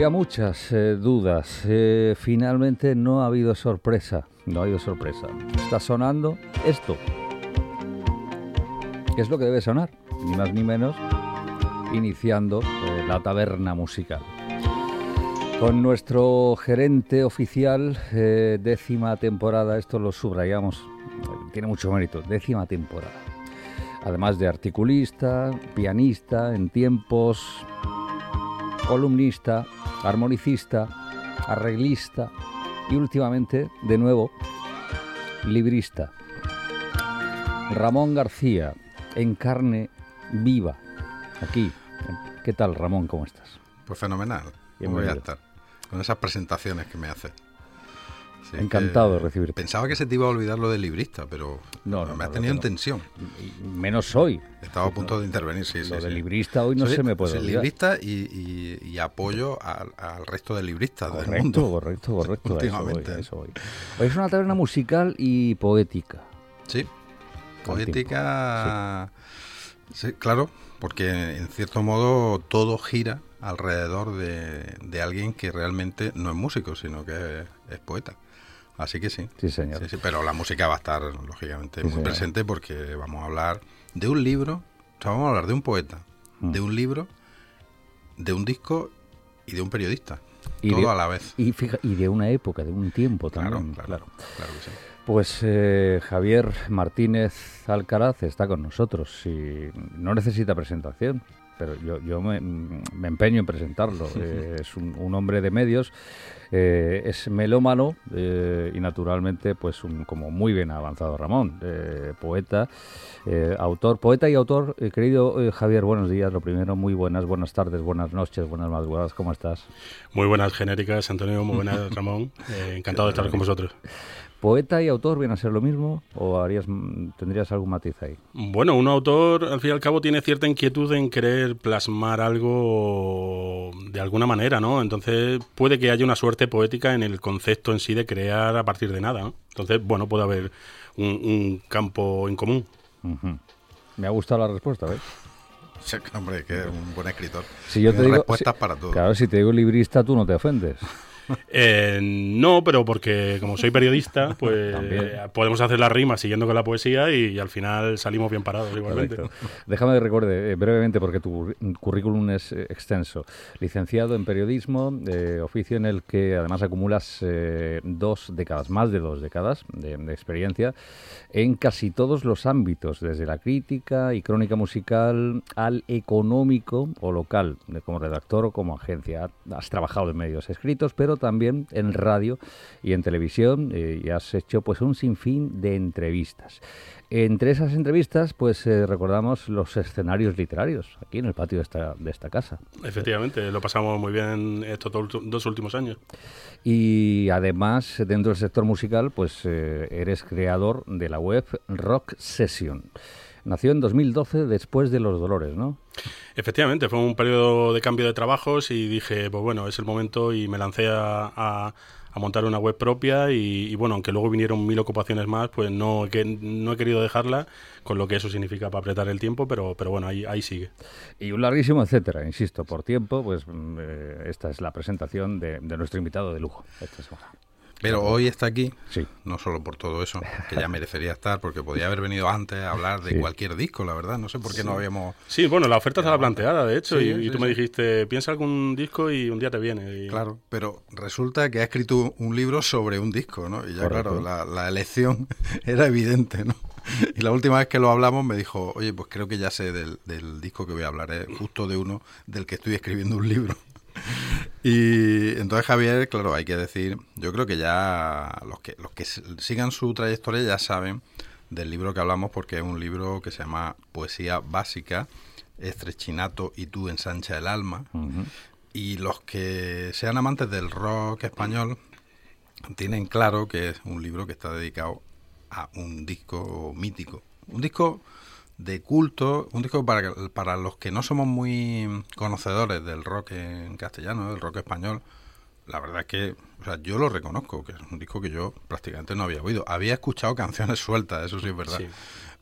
Había muchas eh, dudas. Eh, finalmente no ha habido sorpresa. No ha habido sorpresa. Está sonando esto. ¿Qué es lo que debe sonar? Ni más ni menos. Iniciando eh, la taberna musical. Con nuestro gerente oficial, décima temporada, esto lo subrayamos, tiene mucho mérito, décima temporada. Además de articulista, pianista en tiempos, columnista, armonicista, arreglista y últimamente, de nuevo, librista. Ramón García, en carne viva, aquí. ¿Qué tal, Ramón? ¿Cómo estás? Pues fenomenal. ¿Cómo voy a estar? Con esas presentaciones que me haces. Encantado de recibirte. Pensaba que se te iba a olvidar lo del librista, pero no, me has tenido en tensión. Menos hoy. Estaba a punto de intervenir, sí, Lo del librista hoy no se me puede soy librista y, apoyo al, resto de libristas correcto, del mundo. Correcto, correcto, Últimamente. Eso es una taberna musical y poética. Sí, poética... Sí. claro, porque en cierto modo todo gira alrededor de, de, alguien que realmente no es músico, sino que es poeta. Así que sí. Sí, señor. Sí, pero la música va a estar, lógicamente, muy presente porque vamos a hablar de un libro, o sea, vamos a hablar de un poeta, mm. de un libro, de un disco y de un periodista. todo a la vez. Y, y de una época, de un tiempo también. Claro, claro, claro, que sí. Pues eh, Javier Martínez Alcaraz está con nosotros y no necesita presentación pero yo, yo me, empeño en presentarlo. Eh, es un, hombre de medios, eh, es melómano eh, y naturalmente, pues un, como muy bien avanzado Ramón, poeta, autor, poeta y autor. querido Javier, buenos días. Lo primero, muy buenas, buenas tardes, buenas noches, buenas madrugadas. ¿Cómo estás? Muy buenas genéricas, Antonio. Muy buenas, Ramón. encantado de estar con vosotros. ¿Poeta y autor vienen a ser lo mismo o harías, tendrías algún matiz ahí? Bueno, un autor al fin y al cabo tiene cierta inquietud en querer plasmar algo de alguna manera, ¿no? Entonces puede que haya una suerte poética en el concepto en sí de crear a partir de nada, ¿no? Entonces, bueno, puede haber un, campo en común. Me ha gustado la respuesta, ¿ves? Sí, hombre, que es un buen escritor. Si yo te digo, respuestas para todo. Claro, si te digo librista, tú no te ofendes. Eh, no, pero porque como soy periodista, pues podemos hacer la rima siguiendo con la poesía y, al final salimos bien parados igualmente. Déjame que recuerde eh, brevemente, porque tu currículum es eh, extenso. Licenciado en periodismo, oficio en el que además acumulas dos décadas, más de dos décadas de, experiencia en casi todos los ámbitos, desde la crítica y crónica musical al económico o local, como redactor o como agencia. Has trabajado en medios escritos, pero también en radio y en televisión eh, y has hecho pues un sinfín de entrevistas. Entre esas entrevistas, pues eh, recordamos los escenarios literarios aquí en el patio de esta, de esta casa. Efectivamente, lo pasamos muy bien estos dos últimos años. Y además, dentro del sector musical, pues eh, eres creador de la web Rock Session. Nació en 2012 después de los dolores, ¿no? Efectivamente, fue un periodo de cambio de trabajos y dije, pues bueno, es el momento y me lancé a, montar una web propia y, bueno, aunque luego vinieron mil ocupaciones más, pues no, que, no he querido dejarla, con lo que eso significa para apretar el tiempo, pero, pero bueno, ahí, ahí sigue. Y un larguísimo etcétera, insisto, por tiempo, pues mm, eh, esta es la presentación de, de nuestro invitado de lujo esta semana. Pero hoy está aquí, sí. no solo por todo eso, que ya merecería estar, porque podía haber venido antes a hablar de cualquier disco, la verdad. No sé por qué no habíamos. Sí, bueno, la oferta estaba planteada, de hecho, y, tú me dijiste, piensa algún disco y un día te viene. Claro, pero resulta que ha escrito un libro sobre un disco, ¿no? Y ya, claro, la, elección era evidente, ¿no? Y la última vez que lo hablamos me dijo, oye, pues creo que ya sé del, del disco que voy a hablar, es justo de uno del que estoy escribiendo un libro. Y entonces Javier, claro, hay que decir, yo creo que ya los que los que sigan su trayectoria ya saben del libro que hablamos porque es un libro que se llama Poesía básica, Estrechinato y tú ensancha el alma. Y los que sean amantes del rock español tienen claro que es un libro que está dedicado a un disco mítico, un disco de culto, un disco para, para los que no somos muy conocedores del rock en castellano, del rock español, la verdad es que o sea, yo lo reconozco, que es un disco que yo prácticamente no había oído. Había escuchado canciones sueltas, eso sí es verdad.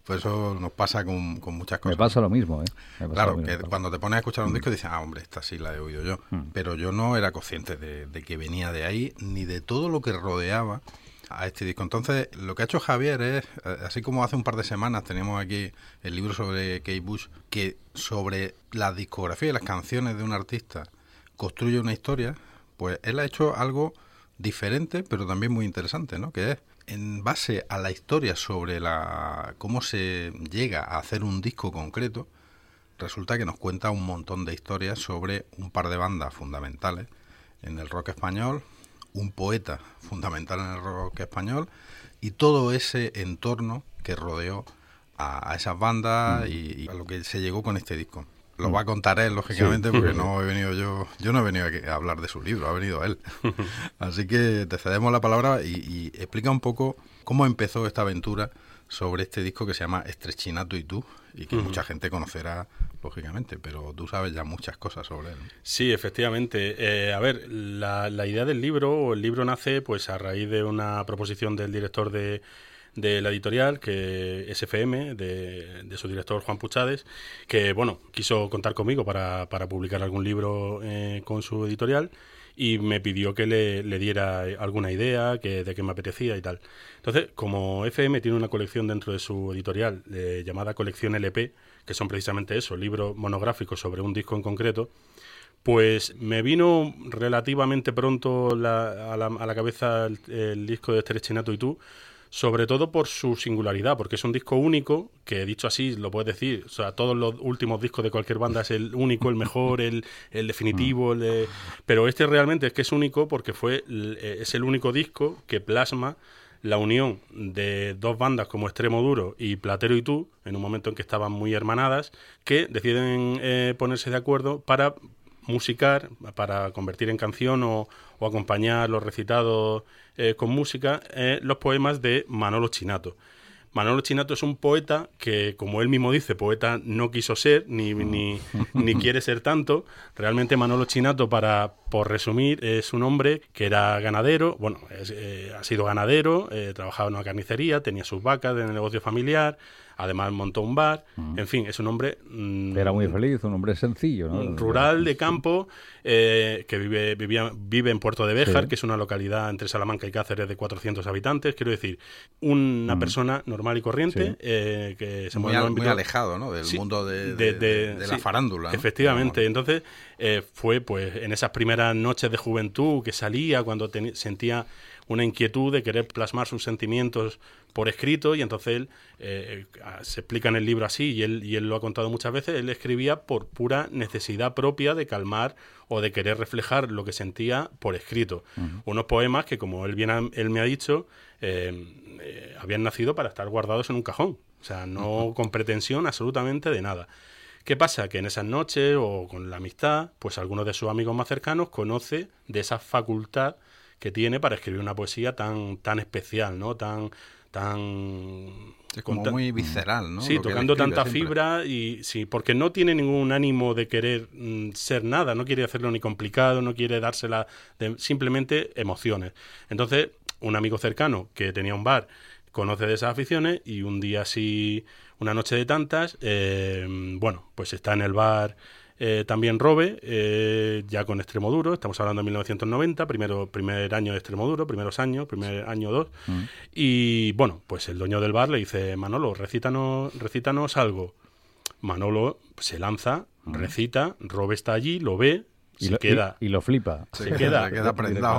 Pues eso nos pasa con, muchas cosas. Me pasa lo mismo, ¿eh? claro, que cuando te pones a escuchar un disco dices, ah, hombre, esta sí la he oído yo. Mm. Pero yo no era consciente de, que venía de ahí, ni de todo lo que rodeaba a este disco. Entonces, lo que ha hecho Javier es, eh, así como hace un par de semanas teníamos aquí el libro sobre Kate Bush, que sobre la discografía y las canciones de un artista construye una historia, pues él ha hecho algo diferente, pero también muy interesante, ¿no? Que es en base a la historia sobre la cómo se llega a hacer un disco concreto, resulta que nos cuenta un montón de historias sobre un par de bandas fundamentales en el rock español, un poeta fundamental en el rock español y todo ese entorno que rodeó a, esas bandas mm. y, a lo que se llegó con este disco. Lo mm. va a contar él, lógicamente, porque no he venido yo, yo no he venido a hablar de su libro, ha venido él. Así que te cedemos la palabra y, explica un poco cómo empezó esta aventura sobre este disco que se llama Estrechinato y tú, y que mucha gente conocerá, lógicamente, pero tú sabes ya muchas cosas sobre él. Sí, efectivamente. Eh, a ver, la, idea del libro, el libro nace pues a raíz de una proposición del director de de la editorial, que es FM, de, su director Juan Puchades, que bueno, quiso contar conmigo para, para publicar algún libro eh, con su editorial y me pidió que le, le, diera alguna idea que, de qué me apetecía y tal. Entonces, como FM tiene una colección dentro de su editorial eh, llamada Colección LP, que son precisamente eso, libros monográficos sobre un disco en concreto, pues me vino relativamente pronto la, a, la, a, la, cabeza el, disco de Estrechinato y tú, sobre todo por su singularidad, porque es un disco único, que dicho así lo puedes decir, o sea, todos los últimos discos de cualquier banda es el único, el mejor, el, el definitivo, el pero este realmente es que es único porque fue eh, es el único disco que plasma la unión de dos bandas como Extremo Duro y Platero y tú, en un momento en que estaban muy hermanadas, que deciden eh, ponerse de acuerdo para musicar, para convertir en canción o, o acompañar los recitados eh, con música eh, los poemas de Manolo Chinato. Manolo Chinato es un poeta que, como él mismo dice, poeta no quiso ser, ni, ni, ni, quiere ser tanto. Realmente Manolo Chinato, para, por resumir, es un hombre que era ganadero, bueno, eh, ha sido ganadero, trabajaba en una carnicería, tenía sus vacas en el negocio familiar, Además montó un bar. En fin, es un hombre... Mm, Era muy feliz, un hombre sencillo, ¿no? Rural, de campo, eh, que vive, vivía, vive en Puerto de Béjar, que es una localidad entre Salamanca y Cáceres de 400 habitantes. Quiero decir, una persona normal y corriente eh, que se mueve muy, alejado, ¿no? Del mundo de, la farándula. Efectivamente. Entonces, eh, fue pues en esas primeras noches de juventud que salía cuando sentía una inquietud de querer plasmar sus sentimientos por escrito y entonces él, eh, eh, se explica en el libro así y él, y él lo ha contado muchas veces, él escribía por pura necesidad propia de calmar o de querer reflejar lo que sentía por escrito. Unos poemas que, como él, bien él me ha dicho, eh, habían nacido para estar guardados en un cajón, o sea, no con pretensión absolutamente de nada. ¿Qué pasa? Que en esas noches o con la amistad, pues algunos de sus amigos más cercanos conoce de esa facultad que tiene para escribir una poesía tan, tan especial, ¿no? Tan, tan es como muy visceral, ¿no? Sí, tocando tanta fibra y sí, porque no tiene ningún ánimo de querer mm, ser nada, no quiere hacerlo ni complicado, no quiere dársela de, simplemente emociones. Entonces, un amigo cercano que tenía un bar conoce de esas aficiones y un día así, una noche de tantas, eh, bueno, pues está en el bar eh, también Robe, eh, ya con extremo duro, estamos hablando de 1990, primero, primer año de extremo duro, primeros años, primer año dos. Mm. Y bueno, pues el dueño del bar le dice, Manolo, recítanos, recítanos algo. Manolo se lanza, mm. recita, Robe está allí, lo ve, y se lo, queda. Y, lo flipa. Se, queda,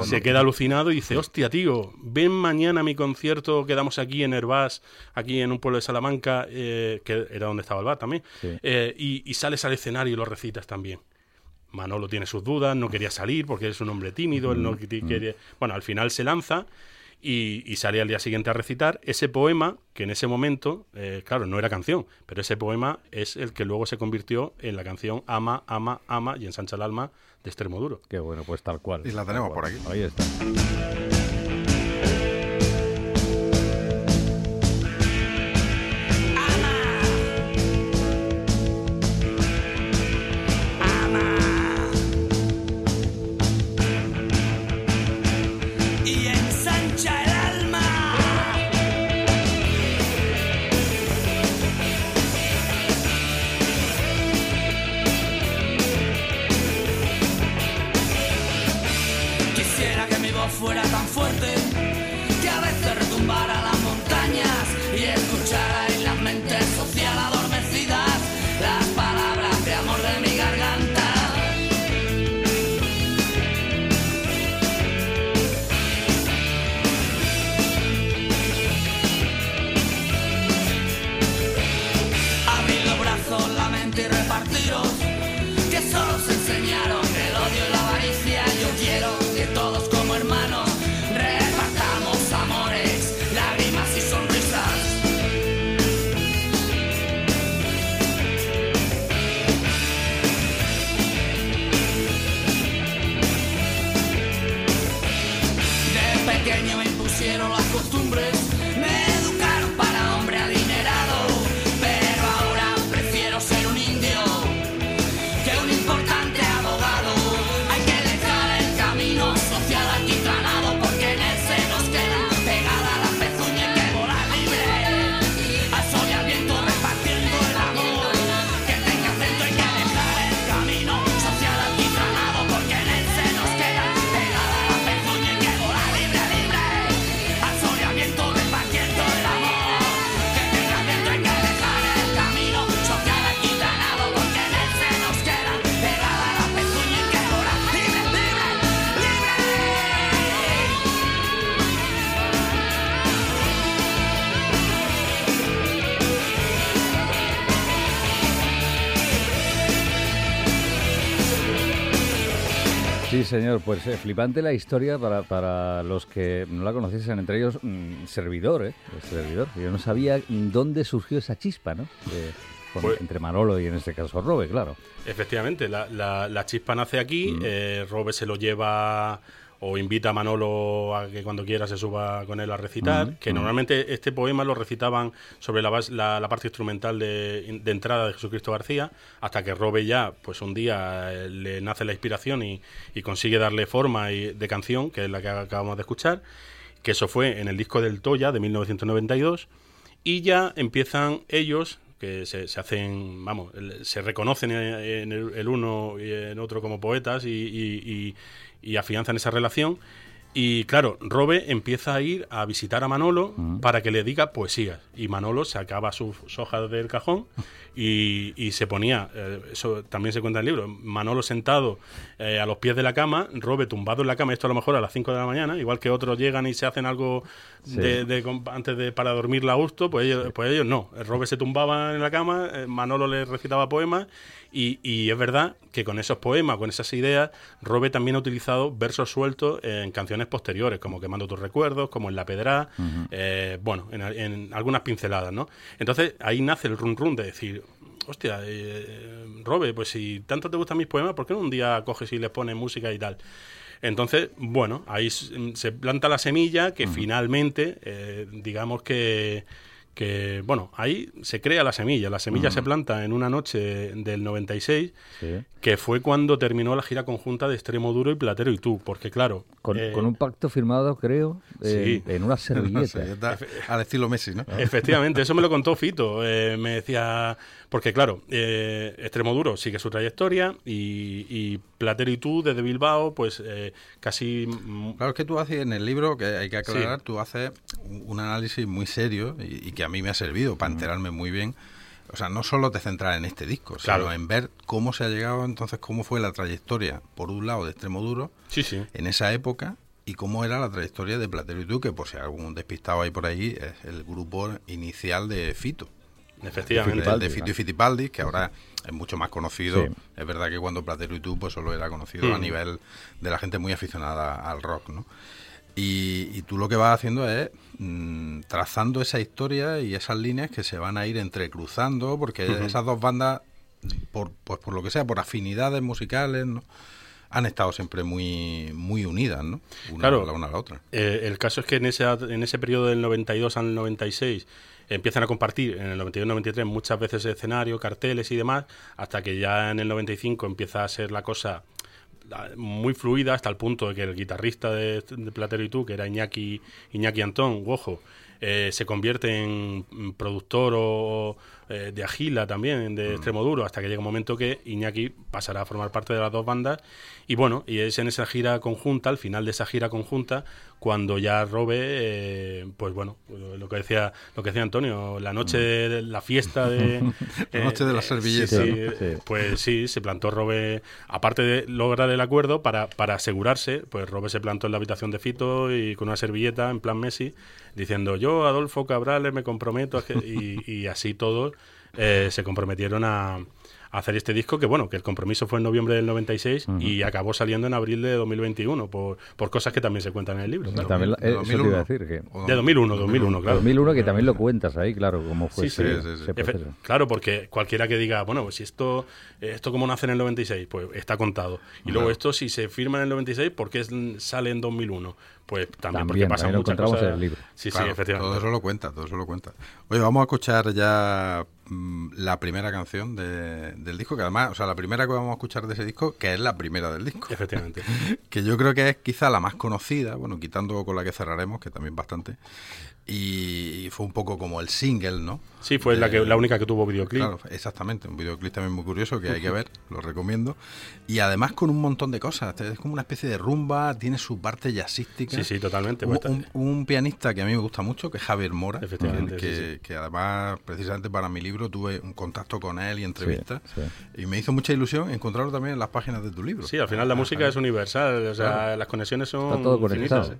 se queda, alucinado y dice, hostia, tío, ven mañana a mi concierto, quedamos aquí en Herbás, aquí en un pueblo de Salamanca, eh, que era donde estaba el bar también, eh, y, sales al escenario y lo recitas también. Manolo tiene sus dudas, no quería salir porque es un hombre tímido, él no quiere... Bueno, al final se lanza y, sale al día siguiente a recitar ese poema que en ese momento, eh, claro, no era canción, pero ese poema es el que luego se convirtió en la canción Ama, Ama, Ama y ensancha el alma de Extremo Duro. Qué bueno, pues tal cual. Y la tenemos por aquí. Ahí está. Señor, pues eh, flipante la historia para, para los que no la conociesen, entre ellos mm, servidor, ¿eh? servidor. Yo no sabía dónde surgió esa chispa, ¿no? Pues entre Manolo y en este caso Robe, claro. Efectivamente, la, la, chispa nace aquí, mm. eh, Robe se lo lleva o invita a Manolo a que cuando quiera se suba con él a recitar, que normalmente este poema lo recitaban sobre la, la, parte instrumental de, entrada de Jesucristo García, hasta que Robe ya, pues un día eh, le nace la inspiración y, consigue darle forma y, de canción, que es la que acabamos de escuchar, que eso fue en el disco del Toya de 1992, y ya empiezan ellos que se, hacen, vamos, se reconocen en el, uno y en otro como poetas y, y afianzan esa relación. Y claro, Robe empieza a ir a visitar a Manolo para que le diga poesías. Y Manolo sacaba sus hojas del cajón y, se ponía, eh, eso también se cuenta en el libro, Manolo sentado eh, a los pies de la cama, Robe tumbado en la cama, esto a lo mejor a las 5 de la mañana, igual que otros llegan y se hacen algo de, antes de para dormirla a gusto, pues ellos, pues ellos no. Robe se tumbaba en la cama, eh, Manolo le recitaba poemas y, es verdad que con esos poemas, con esas ideas, Robe también ha utilizado versos sueltos en canciones posteriores, como Quemando tus recuerdos, como en La Pedra, eh, bueno, en, algunas pinceladas, ¿no? Entonces ahí nace el run run de decir, hostia, eh, Robe, pues si tanto te gustan mis poemas, ¿por qué no un día coges y les pones música y tal? Entonces, bueno, ahí se planta la semilla que finalmente, eh, digamos que que, bueno, ahí se crea la semilla. La semilla se planta en una noche del 96, que fue cuando terminó la gira conjunta de Extremo Duro y Platero y tú, porque claro... Con, eh, un pacto firmado, creo, en una servilleta. al estilo Messi, ¿no? Efectivamente, eso me lo contó Fito. Eh, me decía, porque claro, eh, Extremo Duro sigue su trayectoria y, Platero y tú desde Bilbao, pues eh, casi... Claro, es que tú haces en el libro, que hay que aclarar, tú haces un análisis muy serio y, que a mí me ha servido para enterarme muy bien. O sea, no solo te centrar en este disco, sino en ver cómo se ha llegado, entonces cómo fue la trayectoria, por un lado, de Extremo Duro, sí, sí. en esa época, y cómo era la trayectoria de Platero y tú, que por si algún despistado hay por ahí, es el grupo inicial de Fito. Efectivamente. de Fito y Fitipaldi, que ahora es mucho más conocido. Es verdad que cuando Platero y tú, pues solo era conocido a mm. nivel de la gente muy aficionada al rock, ¿no? Y, tú lo que vas haciendo es mm, trazando esa historia y esas líneas que se van a ir entrecruzando, porque esas dos bandas, por, pues por lo que sea, por afinidades musicales, ¿no? han estado siempre muy muy unidas, ¿no? Una, la una a la otra. Eh, el caso es que en ese, en ese periodo del 92 al 96 empiezan a compartir en el 91-93 muchas veces escenario, carteles y demás, hasta que ya en el 95 empieza a ser la cosa muy fluida hasta el punto de que el guitarrista de, Platero y tú, que era Iñaki, Iñaki Antón, ojo, eh, se convierte en productor o, eh, de Agila también, de mm. Extremo Duro, hasta que llega un momento que Iñaki pasará a formar parte de las dos bandas. Y bueno, y es en esa gira conjunta, al final de esa gira conjunta, cuando ya Robe, eh, pues bueno, lo que decía lo que decía Antonio, la noche, mm. de, la fiesta de... la noche de la servilleta. Pues sí, se plantó Robe, aparte de lograr el acuerdo, para, para asegurarse, pues Robe se plantó en la habitación de Fito y con una servilleta en plan Messi, diciendo yo, Adolfo Cabrales, me comprometo, y, así todos eh, se comprometieron a, hacer este disco que bueno que el compromiso fue en noviembre del 96 y acabó saliendo en abril de 2021 por, por cosas que también se cuentan en el libro. También, eh, eso te iba a decir que... de 2001 2001 claro. 2001 que también lo cuentas ahí claro cómo fue sí, sí, claro porque cualquiera que diga bueno pues si esto esto como nace en el 96 pues está contado y luego esto si se firma en el 96 ¿por qué sale en 2001? Pues también, porque pasa muchas cosas. En el libro. Sí, sí, efectivamente. Todo eso lo cuenta, todo eso lo cuenta. Oye, vamos a escuchar ya mm, la primera canción del disco, que además, o sea, la primera que vamos a escuchar de ese disco, que es la primera del disco. Efectivamente. que yo creo que es quizá la más conocida, bueno, quitando con la que cerraremos, que también bastante, y fue un poco como el single, ¿no? Sí, fue la, que, la única que tuvo videoclip. Claro, exactamente, un videoclip también muy curioso que hay que ver, lo recomiendo. Y además con un montón de cosas, es como una especie de rumba, tiene su parte jazzística. Sí, sí, totalmente. Un, un, pianista que a mí me gusta mucho, que es Javier Mora, Efectivamente, que, que, además precisamente para mi libro tuve un contacto con él y entrevistas. Y me hizo mucha ilusión encontrarlo también en las páginas de tu libro. Sí, al final la música es universal, o sea, las conexiones son... Está todo conectado.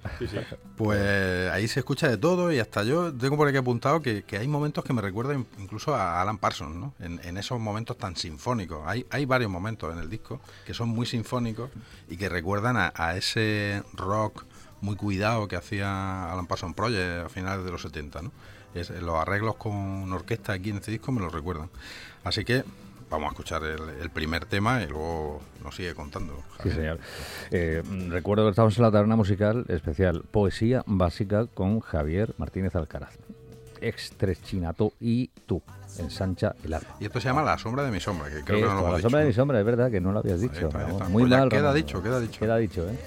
Pues ahí se escucha de todo y y hasta yo tengo por aquí apuntado que, hay momentos que me recuerdan incluso a Alan Parsons, ¿no? En, esos momentos tan sinfónicos. Hay, hay varios momentos en el disco que son muy sinfónicos y que recuerdan a, ese rock muy cuidado que hacía Alan Parsons Project a finales de los 70, ¿no? los arreglos con orquesta aquí en este disco me lo recuerdan. Así que vamos a escuchar el, primer tema y luego nos sigue contando. Sí, señor. Eh, recuerdo que estamos en la taberna musical especial Poesía Básica con Javier Martínez Alcaraz. Extrechinato y tú. Ensancha el alma. Y esto se llama La sombra de mi sombra, que creo que no lo La sombra de mi sombra, es verdad que no lo habías dicho. Muy pues mal. Queda dicho, queda dicho. Queda dicho, ¿eh?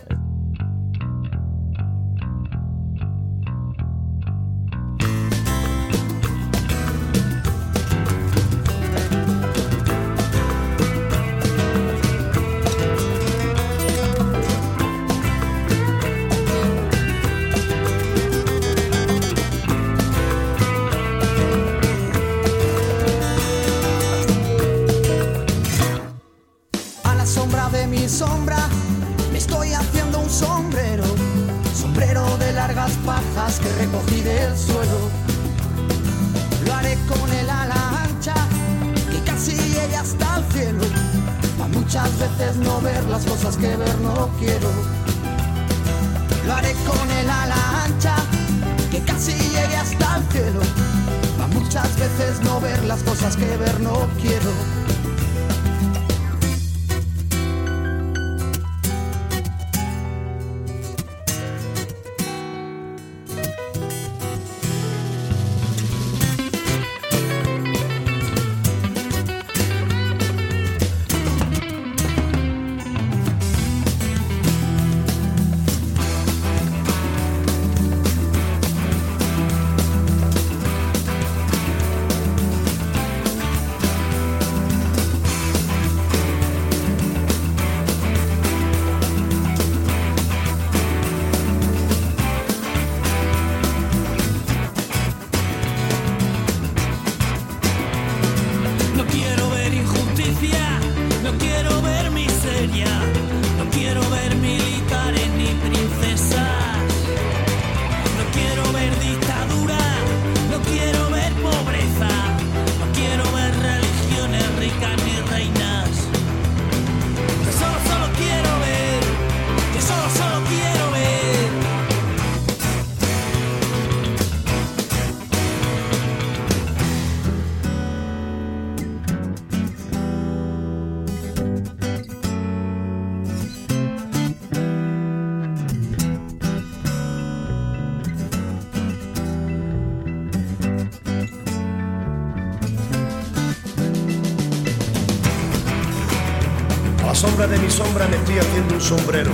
Sombra me estoy haciendo un sombrero,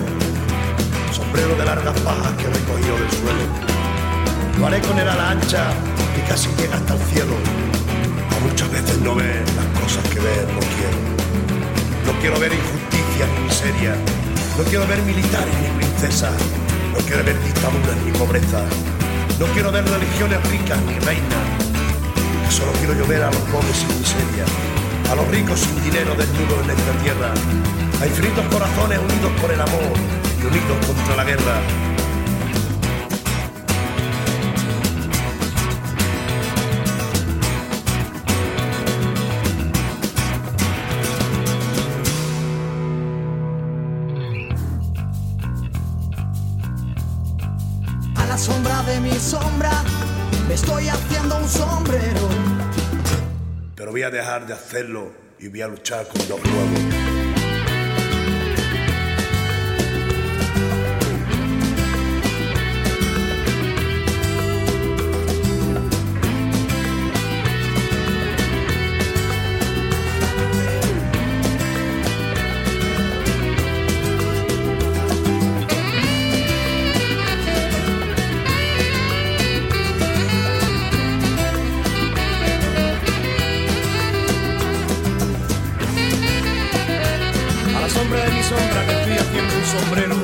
sombrero de largas pajas que recogido del suelo. Lo haré con el ala ancha que casi llega hasta el cielo. A muchas veces no ver las cosas que ver no quiero. No quiero ver injusticia ni miseria. No quiero ver militares ni princesas. No quiero ver dictaduras ni pobreza. No quiero ver religiones ricas ni reinas. Solo quiero yo ver a los pobres sin miseria, a los ricos sin dinero desnudos en esta tierra, a infinitos corazones unidos por el amor y unidos contra la guerra. A la sombra de mi sombra me estoy haciendo un sombrero. Pero voy a dejar de hacerlo y voy a luchar con los nuevos. Sombrero,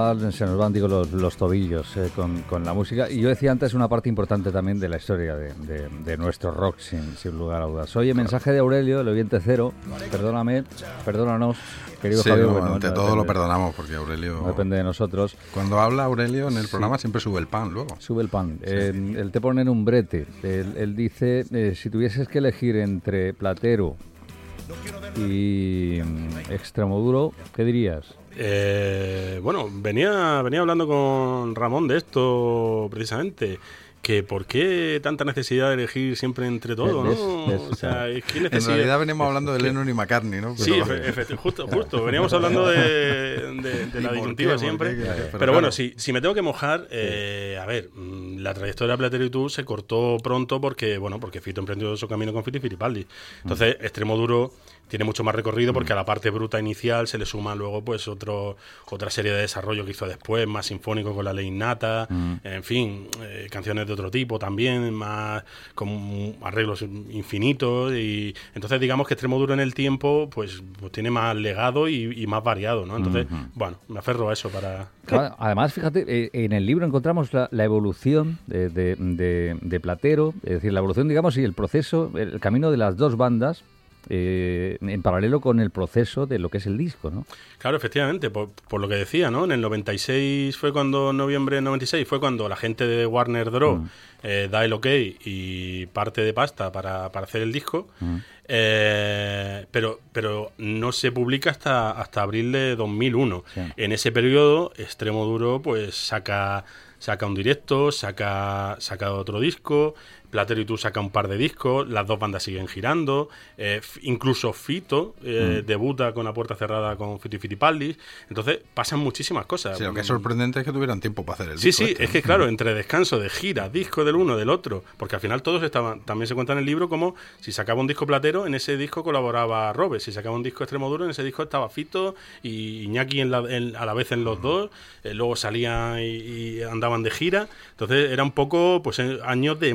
van, se nos van digo, los, los tobillos eh, con, con, la música. Y yo decía antes una parte importante también de la historia de, de, de nuestro rock, sin, sin, lugar a dudas. Oye, mensaje de Aurelio, el oyente cero. Perdóname, perdónanos, querido sí, Javier. No, bueno, ante no, todo no, lo perdonamos porque Aurelio... No depende de nosotros. Cuando habla Aurelio en el programa siempre sube el pan luego. Sube el pan. Sí, eh, él te pone en un brete. Él, él dice, eh, si tuvieses que elegir entre Platero y mm, Extremoduro, ¿qué dirías? Eh, bueno, venía, venía hablando con Ramón de esto precisamente. Que por qué tanta necesidad de elegir siempre entre todo, ¿no? o sea, es que necesidad... En realidad venimos hablando de Lennon y McCartney, ¿no? Pero... Sí, efectivamente, justo, justo. Veníamos hablando de, de, de la disyuntiva siempre. Qué, pero, pero, bueno, si, si, me tengo que mojar, eh, a ver, la trayectoria de Platero y tú se cortó pronto porque, bueno, porque Fito emprendió su camino con Fito y Filipaldi. Entonces, mm. Extremo Duro tiene mucho más recorrido porque a la parte bruta inicial se le suma luego pues otro otra serie de desarrollo que hizo después más sinfónico con la ley innata mm. en fin eh, canciones de otro tipo también más con arreglos infinitos y entonces digamos que extremo duro en el tiempo pues, pues tiene más legado y, y, más variado no entonces mm -hmm. bueno me aferro a eso para además fíjate eh, en el libro encontramos la, la evolución de, de, de, de, Platero es decir la evolución digamos y el proceso el camino de las dos bandas eh, en paralelo con el proceso de lo que es el disco, ¿no? Claro, efectivamente, por, por, lo que decía, ¿no? En el 96 fue cuando, noviembre del 96, fue cuando la gente de Warner Draw mm. eh, da el ok y parte de pasta para, para hacer el disco, mm. eh, pero, pero no se publica hasta, hasta abril de 2001. Sí. En ese periodo, Extremo Duro pues saca saca un directo, saca, saca otro disco, Platero y tú saca un par de discos, las dos bandas siguen girando, eh, incluso Fito eh, mm. debuta con la puerta cerrada con Fito y Fitipaldis, entonces pasan muchísimas cosas. Sí, lo que es sorprendente es que tuvieran tiempo para hacer el sí, disco. Sí, sí, este. es que claro, entre descanso de gira, disco del uno, del otro, porque al final todos estaban, también se cuenta en el libro como si sacaba un disco Platero, en ese disco colaboraba Robes, si sacaba un disco Extremoduro, en ese disco estaba Fito y Iñaki en la, en, a la vez en los mm. dos, eh, luego salían y, y, andaban de gira, entonces era un poco pues años de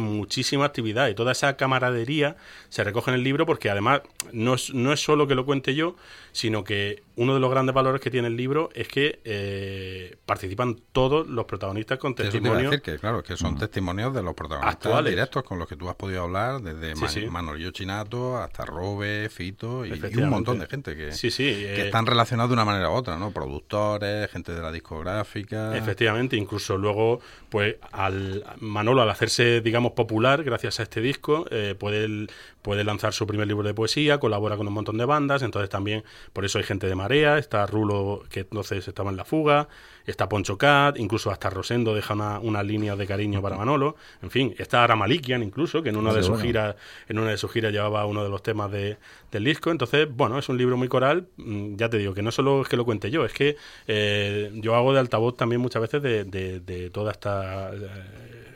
actividad y toda esa camaradería se recoge en el libro porque además no es, no es solo que lo cuente yo, sino que uno de los grandes valores que tiene el libro es que eh, participan todos los protagonistas con testimonios. decir que, claro, que son mm. testimonios de los protagonistas actuales. directos con los que tú has podido hablar, desde sí, Man sí. Manolio Chinato hasta Robe, Fito y, y, un montón de gente que, sí, sí, que eh, están relacionados de una manera u otra, ¿no? Productores, gente de la discográfica. Efectivamente, incluso luego, pues al Manolo, al hacerse, digamos, popular gracias a este disco, eh, puede, puede lanzar su primer libro de poesía, colabora con un montón de bandas, entonces también por eso hay gente de Marea, está Rulo, que entonces estaba en la fuga, está Poncho Cat, incluso hasta Rosendo deja una, una línea de cariño para Manolo, en fin, está Aramalikian incluso, que en una, de sus bueno. giras, en una de sus giras llevaba uno de los temas de, del disco, entonces, bueno, es un libro muy coral, mm, ya te digo, que no solo es que lo cuente yo, es que eh, yo hago de altavoz también muchas veces de, de, de toda esta... Eh,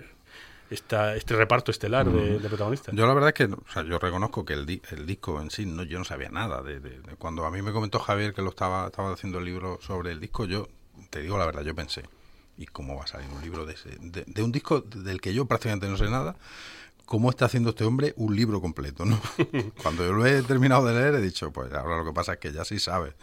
esta, este reparto estelar mm. de, de, protagonistas. Yo la verdad es que, o sea, yo reconozco que el, di el disco en sí, no, yo no sabía nada. De, de, de, cuando a mí me comentó Javier que lo estaba, estaba haciendo el libro sobre el disco, yo te digo la verdad, yo pensé, ¿y cómo va a salir un libro de, ese, de, un disco del que yo prácticamente no sé nada? ¿Cómo está haciendo este hombre un libro completo? ¿no? cuando yo lo he terminado de leer, he dicho, pues ahora lo que pasa es que ya sí sabes.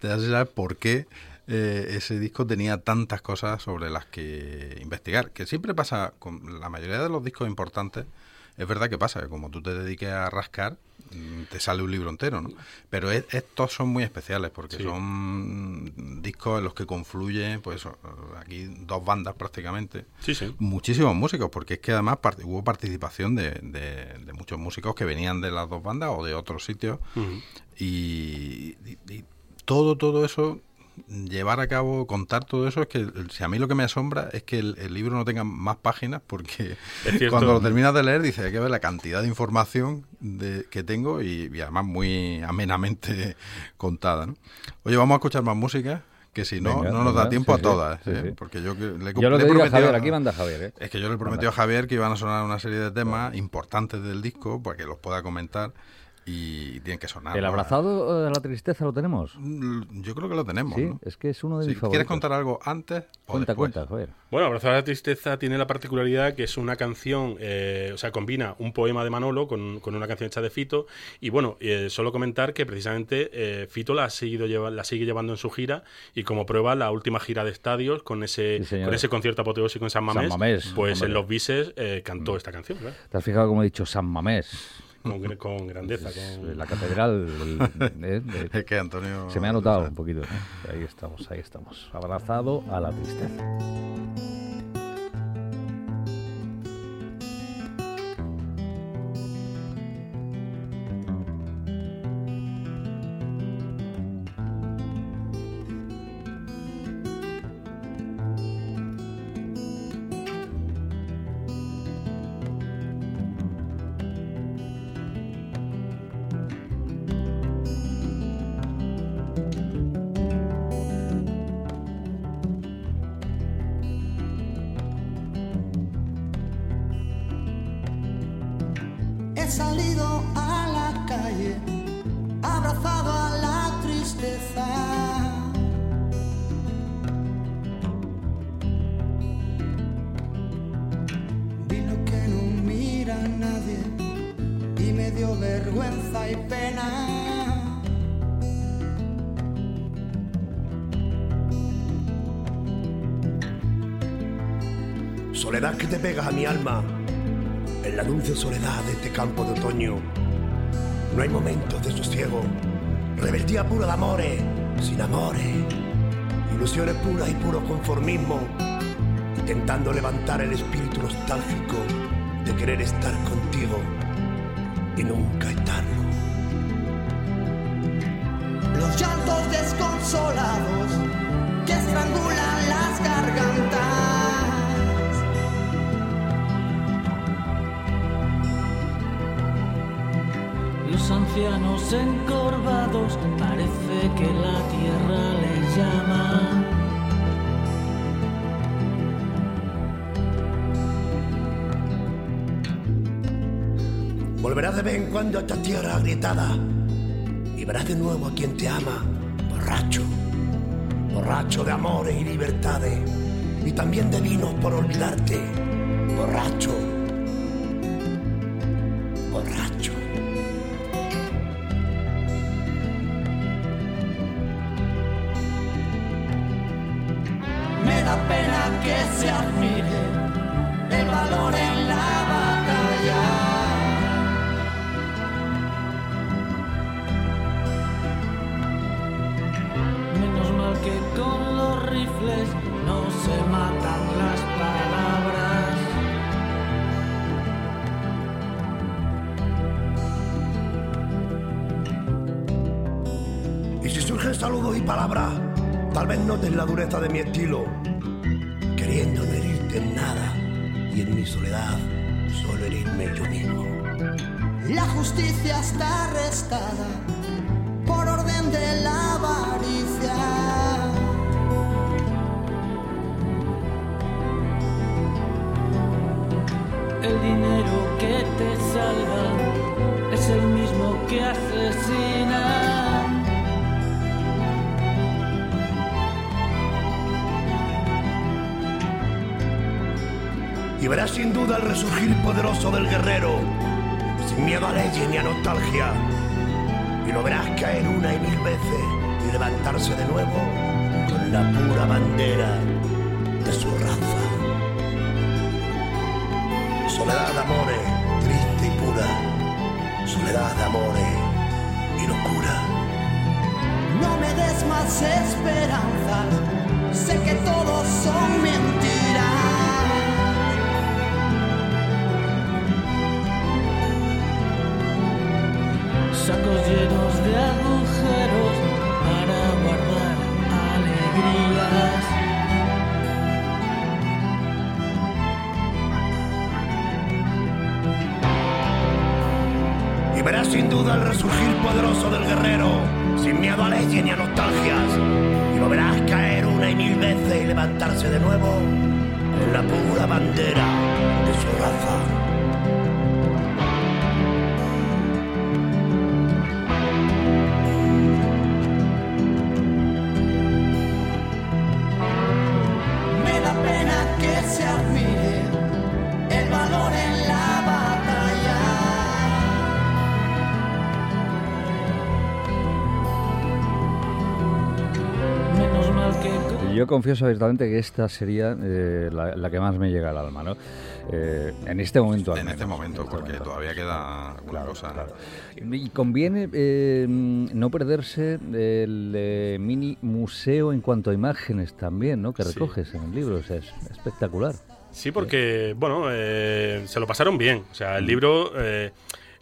Ya sí sabes por qué eh, ese disco tenía tantas cosas sobre las que investigar, que siempre pasa con la mayoría de los discos importantes. Es verdad que pasa, que como tú te dediques a rascar, mm, te sale un libro entero, ¿no? Pero es, estos son muy especiales porque sí. son discos en los que confluyen, pues aquí dos bandas prácticamente, sí, sí. muchísimos músicos, porque es que además part hubo participación de, de, de, muchos músicos que venían de las dos bandas o de otros sitios uh -huh. y, y, y todo, todo eso llevar a cabo, contar todo eso, es que si a mí lo que me asombra es que el, el libro no tenga más páginas, porque cuando lo terminas de leer dice hay que ver la cantidad de información de, que tengo y, y, además muy amenamente contada. ¿no? Oye, vamos a escuchar más música que si no, venga, no nos da tiempo sí, a todas. sí, ¿eh? sí. Porque yo, le, yo lo le prometí Javier, aquí manda Javier. ¿eh? Es que yo le prometí a Javier que iban a sonar una serie de temas importantes del disco para que los pueda comentar y tienen que sonar. ¿El abrazado de la tristeza lo tenemos? Mm, yo creo que lo tenemos. Sí, es que es uno de mis favoritos. ¿Quieres contar algo antes o cuenta, después? Cuenta, joder. Bueno, Abrazado a la tristeza tiene la particularidad que es una canción, eh, o sea, combina un poema de Manolo con, con una canción hecha de Fito. Y bueno, eh, solo comentar que precisamente eh, Fito la, ha seguido lleva, la sigue llevando en su gira y como prueba la última gira de estadios con ese, Sí, con ese concierto apoteósico en San Mamés, San Mamés, pues hombre. en los bises eh, cantó esta canción, ¿verdad? ¿Te has fijado cómo he dicho San Mamés? Con, con grandeza. Es con- La catedral. del- eh, de- Es que Antonio. se me ha notado un poquito. ¿eh? Ahí estamos, ahí estamos. Abrazado a la tristeza. Volverás de vez en cuando a esta tierra agrietada y verás de nuevo a quien te ama, borracho, borracho de amores y libertades. Y también de vinos por olvidarte, borracho, borracho. De mi estilo, queriendo no herirte en nada y en mi soledad solo herirme yo mismo. La justicia está arrestada verás sin duda el resurgir poderoso del guerrero, sin miedo a leyes ni a nostalgia. Y lo verás caer una y mil veces y levantarse de nuevo con la pura bandera de su raza. Soledad de amores, triste y pura. Soledad de amores y locura. No me des más esperanzas, sé que todos son mentiras. Resurgir poderoso del guerrero, sin miedo a leyes ni a nostalgias. Y lo verás caer una y mil veces y levantarse de nuevo en la pura bandera de su raza. Confieso abiertamente que esta sería eh, la, que más me llega al alma, ¿no? Eh, en este momento. en este momento, este porque todavía queda una cosa. Y conviene eh, no perderse el mini museo en cuanto a imágenes también, ¿no? Que recoges en el libro, es espectacular. Sí, porque, bueno, se lo pasaron bien. O sea, el mm. libro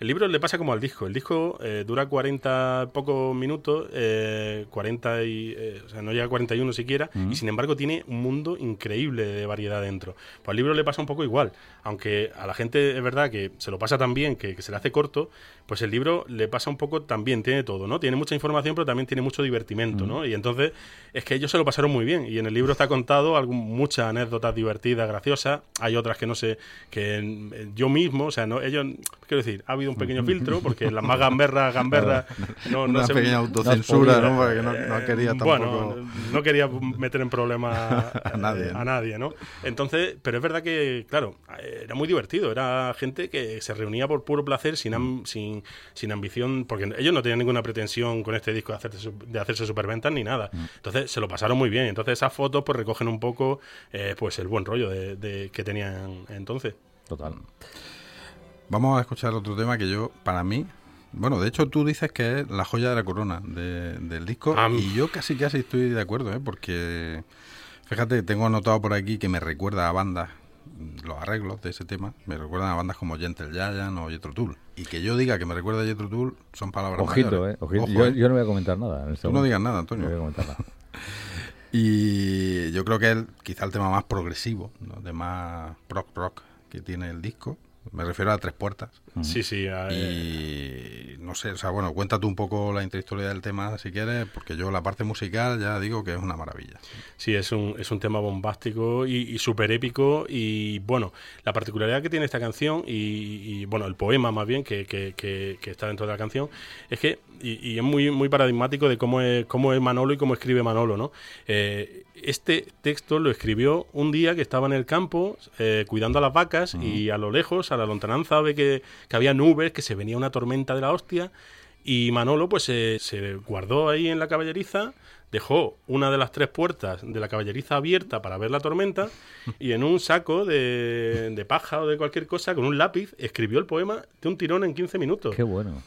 el libro le pasa como al disco. El disco eh, dura 40 pocos minutos, eh, 40 y, eh, o sea, no llega a 41 siquiera, y sin embargo tiene un mundo increíble de variedad dentro. Pues al libro le pasa un poco igual, aunque a la gente es verdad que se lo pasa tan bien que, se le hace corto, pues el libro le pasa un poco también, tiene todo, ¿no? Tiene mucha información, pero también tiene mucho divertimento, ¿no? Y entonces es que ellos se lo pasaron muy bien, y en el libro está contado algún, muchas anécdotas divertidas, graciosas, hay otras que no sé, que yo mismo, o sea, no, ellos, quiero decir, ha habido un pequeño filtro, porque las más gamberras, gamberras, no, no Una pequeña autocensura, ¿no? Porque no, quería tampoco... Bueno, no quería meter en problemas a, nadie, a nadie, ¿no? Entonces, pero es verdad que, claro, era muy divertido, era gente que se reunía por puro placer, sin, sin, sin ambición, porque ellos no tenían ninguna pretensión con este disco de hacerse, de hacerse superventas ni nada. Mm. Entonces, se lo pasaron muy bien. Entonces, esas fotos pues recogen un poco eh, pues el buen rollo de, de que tenían entonces. Total. Vamos a escuchar otro tema que yo, para mí, bueno, de hecho tú dices que es la joya de la corona del disco y yo casi casi estoy de acuerdo, ¿eh? porque fíjate, tengo anotado por aquí que me recuerda a bandas, los arreglos de ese tema, me recuerdan a bandas como Gentle Giant o Jethro Tull. Y que yo diga que me recuerda a Jethro Tull son palabras ojito, Eh, ojito. ¿eh? yo, no voy a comentar nada. tú no digas nada, Antonio. No voy a comentar nada. y yo creo que es quizá el tema más progresivo, de más rock rock que tiene el disco me refiero a tres puertas. Sí, sí. y no sé, o sea, bueno, cuéntate un poco la intrahistoria del tema si quieres, porque yo la parte musical ya digo que es una maravilla. Sí, es un, es un tema bombástico y, súper épico. Y bueno, la particularidad que tiene esta canción, y, bueno, el poema más bien que, que, que, está dentro de la canción, es que, y, es muy, muy paradigmático de cómo es, cómo es Manolo y cómo escribe Manolo, ¿no? Eh, este texto lo escribió un día que estaba en el campo eh, cuidando a las vacas y a lo lejos, a la lontananza, ve que, había nubes, que se venía una tormenta de la hostia y Manolo pues se guardó ahí en la caballeriza, dejó una de las tres puertas de la caballeriza abierta para ver la tormenta y en un saco de, paja o de cualquier cosa, con un lápiz, escribió el poema de un tirón en 15 minutos. Qué bueno.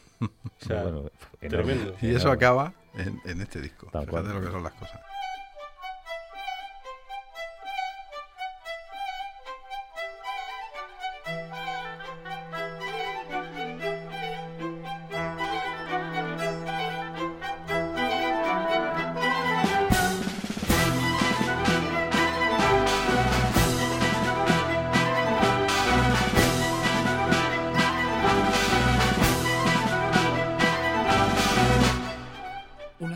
tremendo. Y eso acaba en, este disco. Fíjate lo que son las cosas.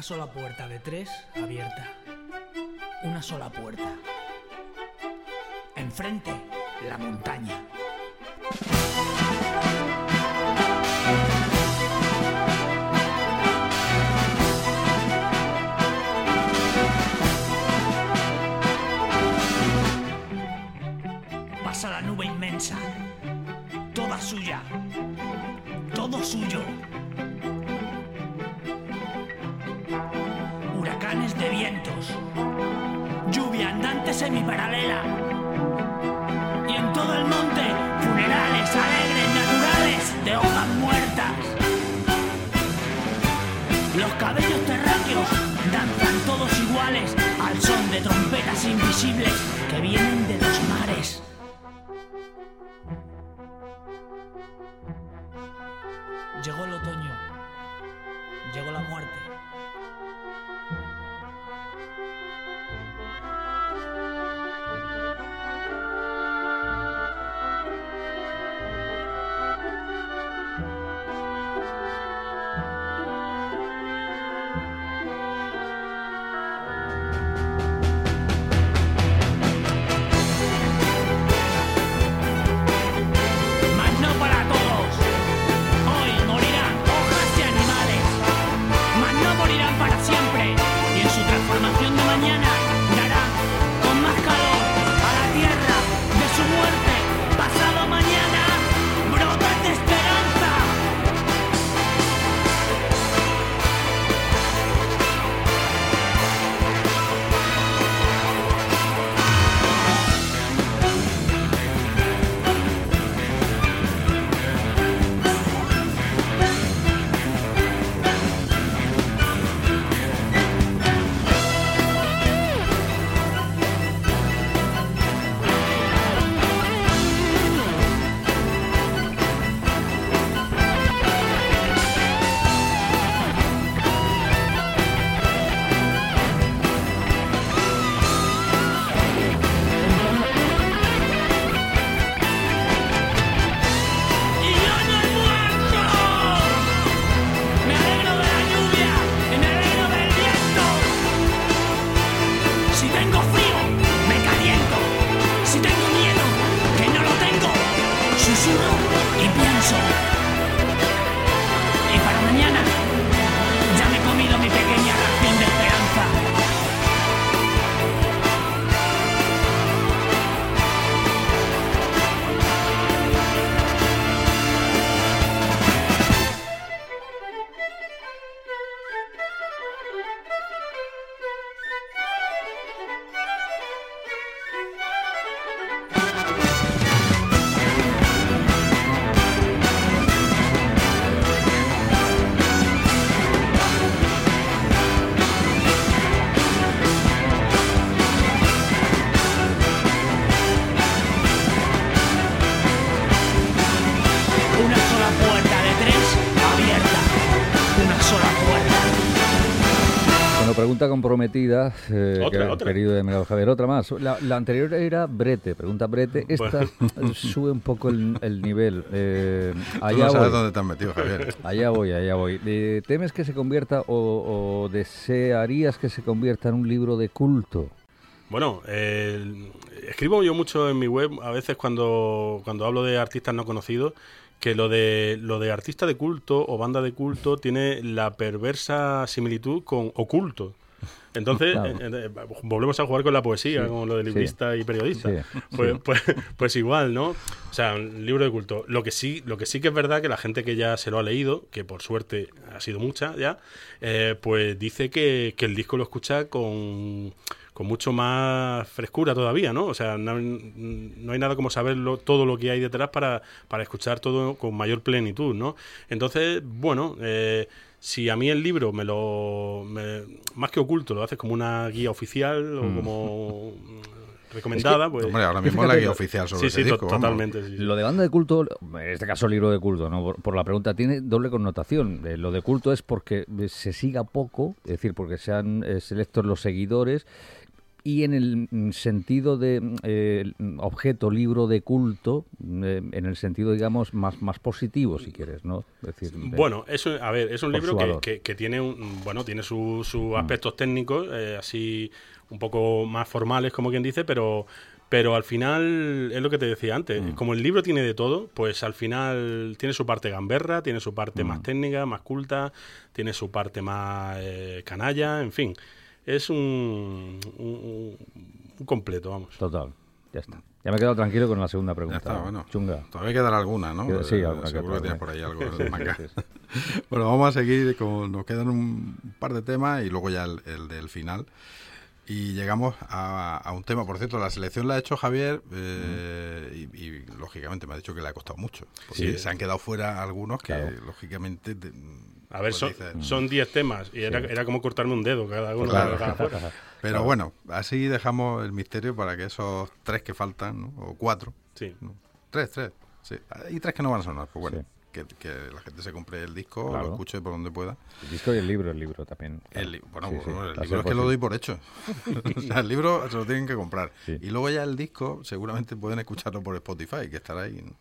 Una sola puerta de tres abierta. Una sola puerta. Enfrente, la montaña. Pasa la nube inmensa, toda suya, todo suyo. Lluvia andante semiparalela. Y en todo el monte, funerales alegres, naturales, de hojas muertas. Los cabellos terráqueos danzan todos iguales al son de trompetas invisibles que vienen de los mares. Pregunta comprometida, eh, Otra, que- otra. querido de Miguel Javier. Otra más. La, la anterior era Brete, pregunta Brete. Esta sube un poco el, el nivel. Eh, Tú allá no sabes voy. dónde te has metido, Javier. Allá voy, allá voy. Eh, ¿Temes que se convierta o, o desearías que se convierta en un libro de culto? Bueno, eh, escribo yo mucho en mi web, a veces cuando, cuando hablo de artistas no conocidos, que lo de, lo de artista de culto o banda de culto tiene la perversa similitud con oculto. Entonces, Claro. eh, eh, volvemos a jugar con la poesía, Sí, con lo de sí. librista y periodista. Sí, Pues, pues, pues igual, ¿no? O sea, un libro de culto. Lo que sí, lo que sí que es verdad que la gente que ya se lo ha leído, que por suerte ha sido mucha ya, eh, pues dice que, que el disco lo escucha con, con mucho más frescura todavía, ¿no? O sea, no, no hay nada como saber lo- todo lo que hay detrás para, para escuchar todo con mayor plenitud, ¿no? Entonces, bueno, eh, si a mí el libro me lo. me- más que oculto, lo haces como una guía oficial o como mm, recomendada, pues. Hombre, ahora mismo es la guía oficial sobre Sí, ese sí, disco. totalmente. sí, sí. Lo de banda de culto, en este caso libro de culto, ¿no? por, por la pregunta, tiene doble connotación. Eh, lo de culto es porque eh, se siga poco, es decir, porque sean eh, selectos los seguidores. Y en el mm, sentido de eh, objeto, libro de culto, eh, en el sentido, digamos, más, más positivo, si quieres, ¿no? Es decir, de- Bueno, es un- a ver, es un libro su que, que- que tiene un, bueno, tiene sus sus aspectos técnicos, eh, así un poco más formales, como quien dice, pero pero al final es lo que te decía antes, como el libro tiene de todo, pues al final tiene su parte gamberra, tiene su parte más técnica, más culta, tiene su parte más eh, canalla, en fin, es un, un, un completo, vamos. Total, ya está. Ya me he quedado tranquilo con la segunda Ya pregunta. está, bueno. Chunga. Todavía quedará alguna, ¿no? Queda- sí, alguna que Seguro que otra, tienes ¿eh? por ahí algo en el manga. Sí, sí. Bueno, vamos a seguir con. Nos quedan un par de temas y luego ya el, el del final. Y llegamos a, a un tema, por cierto, la selección la ha hecho Javier eh, y, y, lógicamente me ha dicho que le ha costado mucho. Porque Sí. se han quedado fuera algunos que Claro. lógicamente... te- A ver, pues son, dices, son 10 temas y era, era como cortarme un dedo cada uno Claro. cada fuera. Pero bueno, así dejamos el misterio para que esos tres que faltan, ¿no? o cuatro, Sí. ¿no? tres, tres, sí. y tres que no van a sonar, pues bueno, Sí. que, que la gente se compre el disco, Claro. lo escuche por donde pueda. El disco y el libro, el libro también. El, li- bueno, Sí, sí, bueno, el libro es que lo doy por hecho. o sea, el libro se lo tienen que comprar. Sí. Y luego ya el disco, seguramente pueden escucharlo por Spotify, que estará ahí. ¿no?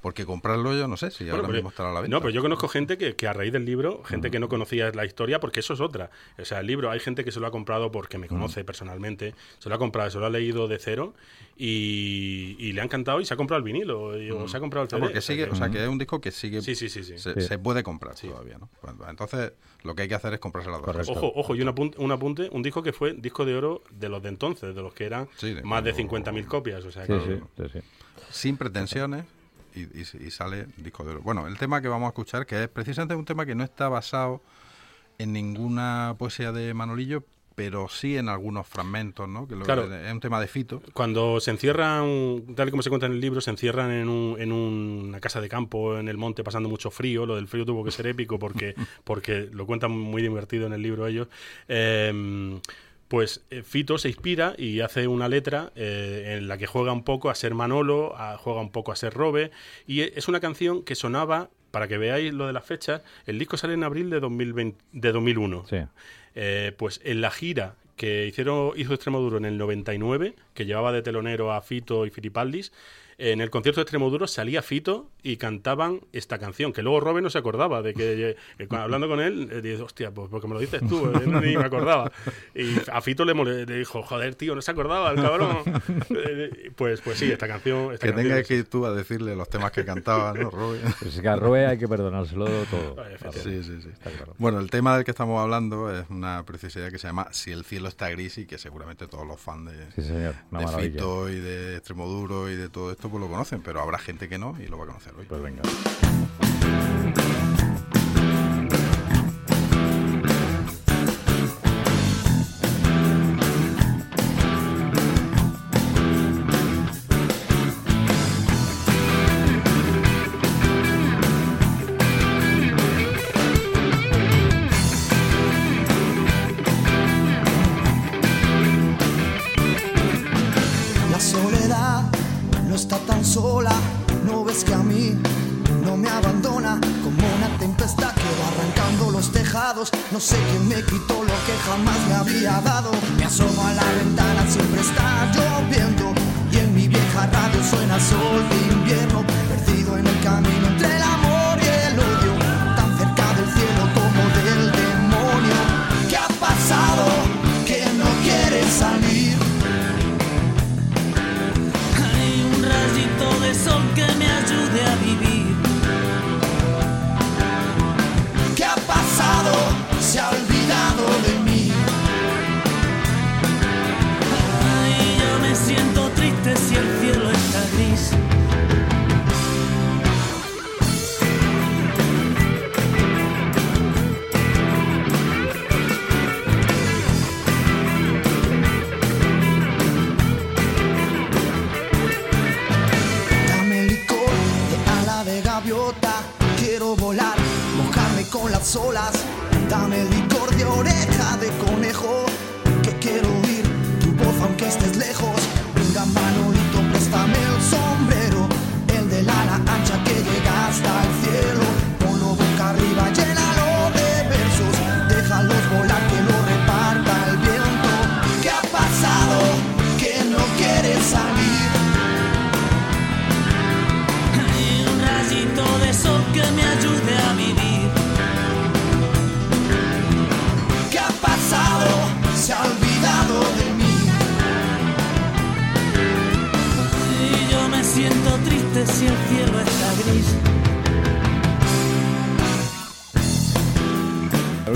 Porque comprarlo yo no sé si Bueno, ahora pero- mismo estará a la venta. No, pero yo conozco gente que, que a raíz del libro, gente que no conocía la historia, porque eso es otra. O sea, el libro, hay gente que se lo ha comprado porque me conoce personalmente, se lo ha comprado, se lo ha leído de cero y, y le ha encantado y se ha comprado el vinilo y- o se ha comprado el Ah, CD. porque o sea sigue, que- o sea, que es un disco que sigue. Sí, sí, sí, sí. Se, puede comprar todavía, ¿no? Bueno, Entonces, lo que hay que hacer es comprarse las dos. Ojo, ojo, y un apunte, un apunte, un disco que fue disco de oro de los de entonces, de los que eran Sí, de más de cuando- 50.000 copias. O sea, Sí, que- sí, sí, sí. sin pretensiones y, y- y sale disco de oro. Bueno, el tema que vamos a escuchar, que es precisamente un tema que no está basado en ninguna poesía de Manolillo, pero sí en algunos fragmentos, ¿no? Que lo- Claro. es un tema de Fito. Cuando se encierran, tal y como se cuenta en el libro, se encierran en, un- en una casa de campo en el monte pasando mucho frío. Lo del frío tuvo que ser épico porque, porque lo cuentan muy divertido en el libro ellos. Eh, pues eh, Fito se inspira y hace una letra eh, en la que juega un poco a ser Manolo, a- juega un poco a ser Robe. Y es una canción que sonaba, para que veáis lo de las fechas, el disco sale en abril de, 2020, de 2001. Sí. Eh, pues en la gira que hicieron hizo Extremo Duro en el 99, que llevaba de telonero a Fito y Filipaldis, en el concierto de Extremoduro salía Fito y cantaban esta canción, que luego Robert no se acordaba de que, eh, hablando con él, eh, dice, hostia, pues porque me lo dices tú, eh, ni me acordaba. Y a Fito le, dijo, joder, tío, no se acordaba el cabrón. pues, pues sí, esta canción... que tengas que ir tú a decirle los temas que cantaba, ¿no, Robert? Pues que a Robert hay que perdonárselo todo. Sí, sí, sí. Bueno, el tema del que estamos hablando es una preciosidad que se llama Si el cielo está gris y que seguramente todos los fans de, de Fito y de Extremoduro y de todo esto pues lo conocen, pero habrá gente que no y lo va a conocer hoy. Pues venga.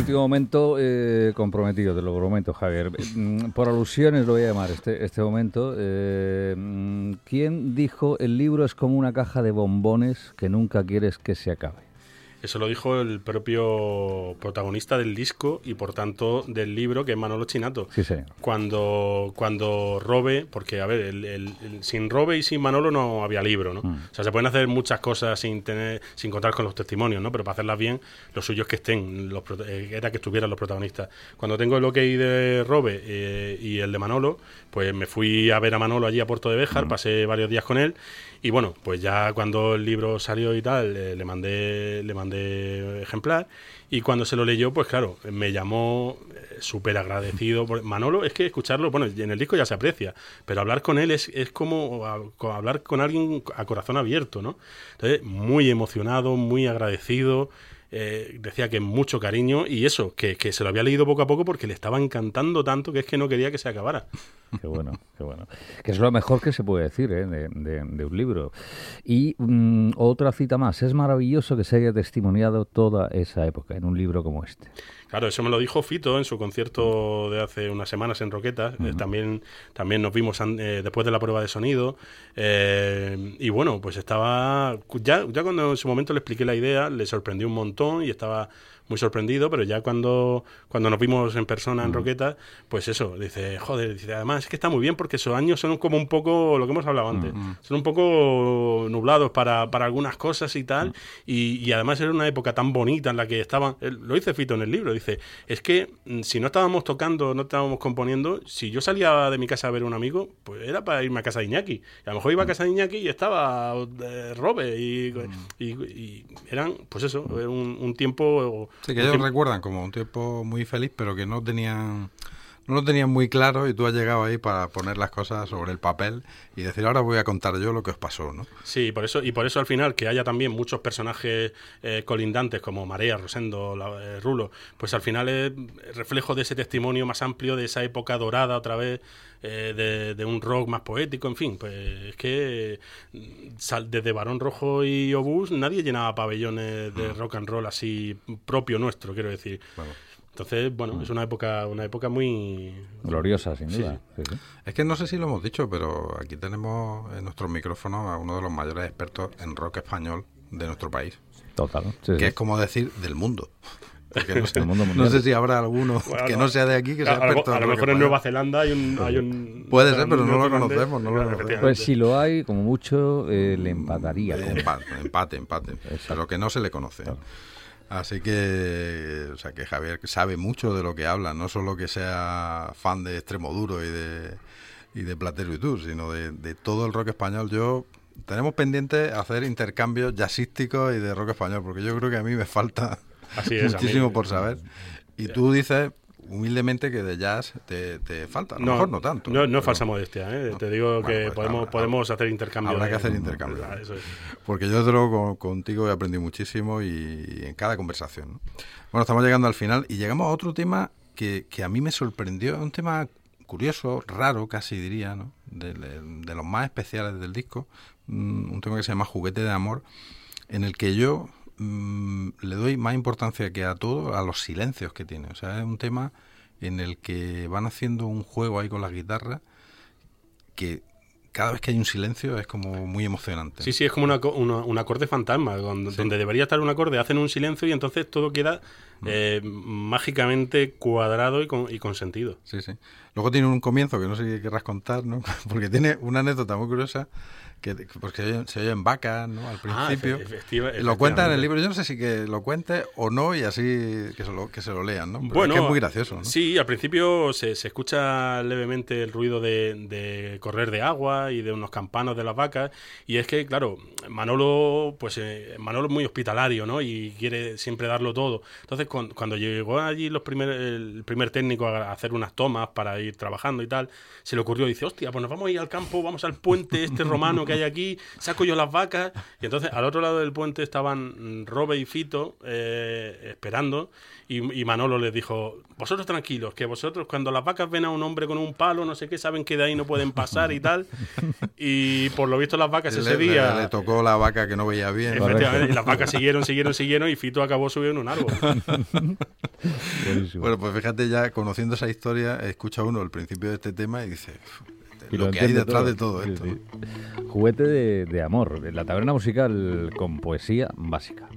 Último momento eh, comprometido, te lo prometo, Javier. Mm, por alusiones lo voy a llamar este, este momento. Eh, mm, ¿Quién dijo el libro es como una caja de bombones que nunca quieres que se acabe? Eso lo dijo el propio protagonista del disco y por tanto del libro, que es Manolo Chinato. Sí, sí. Cuando, cuando Robe, porque a ver, el, sin Robe y sin Manolo no había libro, ¿no? Mm. O sea, se pueden hacer muchas cosas sin tener, sin contar con los testimonios, ¿no? Pero para hacerlas bien, lo suyo es que estén, los, eh, era que estuvieran los protagonistas. Cuando tengo el ok de Robe eh, y el de Manolo, pues me fui a ver a Manolo allí a Puerto de Béjar, mm. pasé varios días con él y bueno, pues ya cuando el libro salió y tal, le, mandé le mandé ejemplar y cuando se lo leyó, pues claro, me llamó eh, súper agradecido. Manolo, es que escucharlo, bueno, en el disco ya se aprecia, pero hablar con él es, es como hablar con alguien a corazón abierto, ¿no? Entonces, muy emocionado, muy agradecido. Eh, decía que mucho cariño y eso, que, que, se lo había leído poco a poco porque le estaba encantando tanto que es que no quería que se acabara. Qué bueno, qué bueno. Que es lo mejor que se puede decir ¿eh? de, un libro. Y mm, otra cita más, es maravilloso que se haya testimoniado toda esa época en un libro como este. Claro, eso me lo dijo Fito en su concierto de hace unas semanas en Roquetas. Eh, también, también nos vimos eh, después de la prueba de sonido. Eh, y bueno, pues estaba. Ya, ya cuando en su momento le expliqué la idea, le sorprendió un montón y estaba muy sorprendido, pero ya cuando, cuando nos vimos en persona en Roquetas, pues eso, dice, joder, dice, además es que está muy bien porque esos años son como un poco, lo que hemos hablado antes, son un poco nublados para, para algunas cosas y tal, y, y, además era una época tan bonita en la que estaban, lo dice Fito en el libro, dice, es que mm, si no estábamos tocando, no estábamos componiendo, si yo salía de mi casa a ver a un amigo, pues era para irme a casa de Iñaki, y a lo mejor iba a casa de Iñaki y estaba eh, Robe, y, y, eran, pues eso, un, un tiempo Sí, que ellos recuerdan como un tiempo muy feliz, pero que no tenían no lo tenían muy claro y tú has llegado ahí para poner las cosas sobre el papel y decir, ahora voy a contar yo lo que os pasó, ¿no? Sí, por eso, y por eso al final que haya también muchos personajes eh, colindantes como Marea, Rosendo, eh, Rulo, pues al final es reflejo de ese testimonio más amplio de esa época dorada otra vez, de, de, un rock más poético, en fin, pues es que mm, desde Barón Rojo y Obús nadie llenaba pabellones de mm. rock and roll así propio nuestro, quiero decir. Entonces, bueno, mm. es una época, una época muy gloriosa, sin duda. Es que no sé si lo hemos dicho, pero aquí tenemos en nuestro micrófono a uno de los mayores expertos en rock español de nuestro país. Total. que es como decir del mundo. no, sé, si habrá alguno que no sea de aquí que sea experto. A, lo mejor en Nueva Zelanda hay un, Puede ser, pero no lo conocemos. No lo Pues si lo hay, como mucho, eh, le empataría. Empate, empate, empate. Pero que no se le conoce. Así que, o sea, que Javier sabe mucho de lo que habla, no solo que sea fan de Extremo Duro y de, y de Platero y Tour, sino de, todo el rock español. Yo tenemos pendiente hacer intercambios jazzísticos y de rock español, porque yo creo que a mí me falta muchísimo por saber. Y tú dices, humildemente que de jazz te, falta. A lo mejor no tanto. No, no falsa modestia, ¿eh? te digo que pues podemos, podemos hacer intercambio. Habrá que hacer intercambio. Porque yo desde contigo he aprendido muchísimo y, en cada conversación. Bueno, estamos llegando al final y llegamos a otro tema que, que a mí me sorprendió. Un tema curioso, raro casi diría, ¿no? de, de los más especiales del disco. Mm, un tema que se llama Juguete de Amor, en el que yo Mm, le doy más importancia que a todo a los silencios que tiene. O sea, es un tema en el que van haciendo un juego ahí con la guitarra que cada vez que hay un silencio es como muy emocionante. Sí, sí, es como una, un acorde fantasma, donde, debería estar un acorde, hacen un silencio y entonces todo queda mm. eh, mágicamente cuadrado y con, y con sentido. Sí, sí. Luego tiene un comienzo que no sé si querrás contar, ¿no? Porque tiene una anécdota muy curiosa que porque se oyen vacas ¿no? al ah, principio. lo cuenta en el libro. Yo no sé si que lo cuente o no y así que se lo, que se lo lean. ¿no? bueno, es, muy gracioso. Sí, al principio se, se escucha levemente el ruido de, correr de agua y de unos campanos de las vacas. Y es que, claro, Manolo, pues eh, Manolo es muy hospitalario ¿no? y quiere siempre darlo todo. Entonces, cuando llegó allí los primer, el primer técnico a hacer unas tomas para ir trabajando y tal, se le ocurrió, dice, hostia, pues nos vamos a ir al campo, vamos al puente este romano que hay aquí, saco yo las vacas. Y entonces al otro lado del puente estaban Robe y Fito eh, esperando. Y, Manolo les dijo, vosotros tranquilos, que vosotros cuando las vacas ven a un hombre con un palo, no sé qué, saben que de ahí no pueden pasar y tal. Y por lo visto las vacas ese día... Le, tocó la vaca que no veía bien. Efectivamente, y las vacas siguieron, siguieron, siguieron y Fito acabó subiendo un árbol. bueno, pues fíjate ya, conociendo esa historia, escucha uno el principio de este tema y dice lo, que hay detrás de todo esto. Juguete de, de amor, la taberna musical con poesía básica.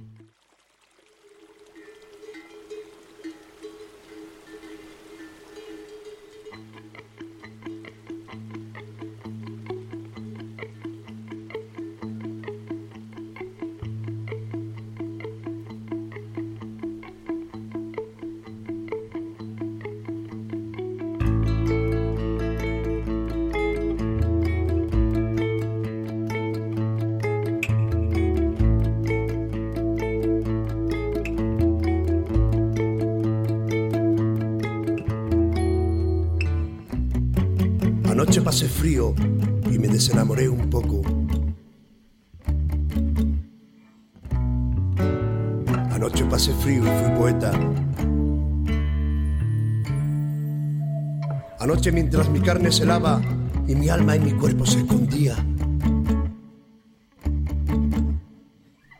Pasé frío y me desenamoré un poco. Anoche pasé frío y fui poeta. Anoche mientras mi carne se lava y mi alma y mi cuerpo se escondía.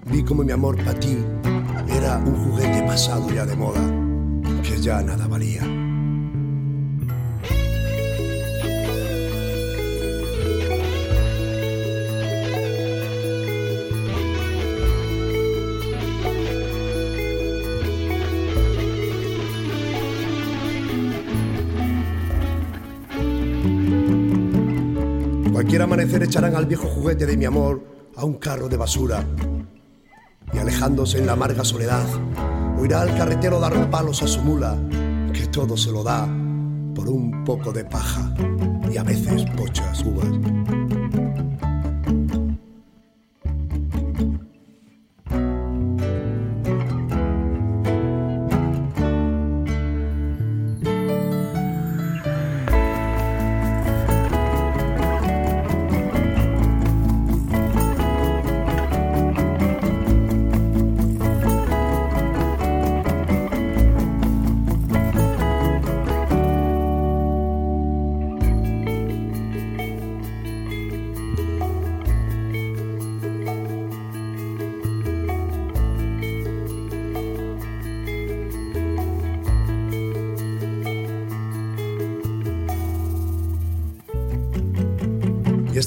Vi como mi amor para ti era un juguete pasado ya de moda, que ya nada valía. Echarán al viejo juguete de mi amor a un carro de basura. Y alejándose en la amarga soledad, oirá al carretero dar palos a su mula, que todo se lo da por un poco de paja y a veces pochas uvas.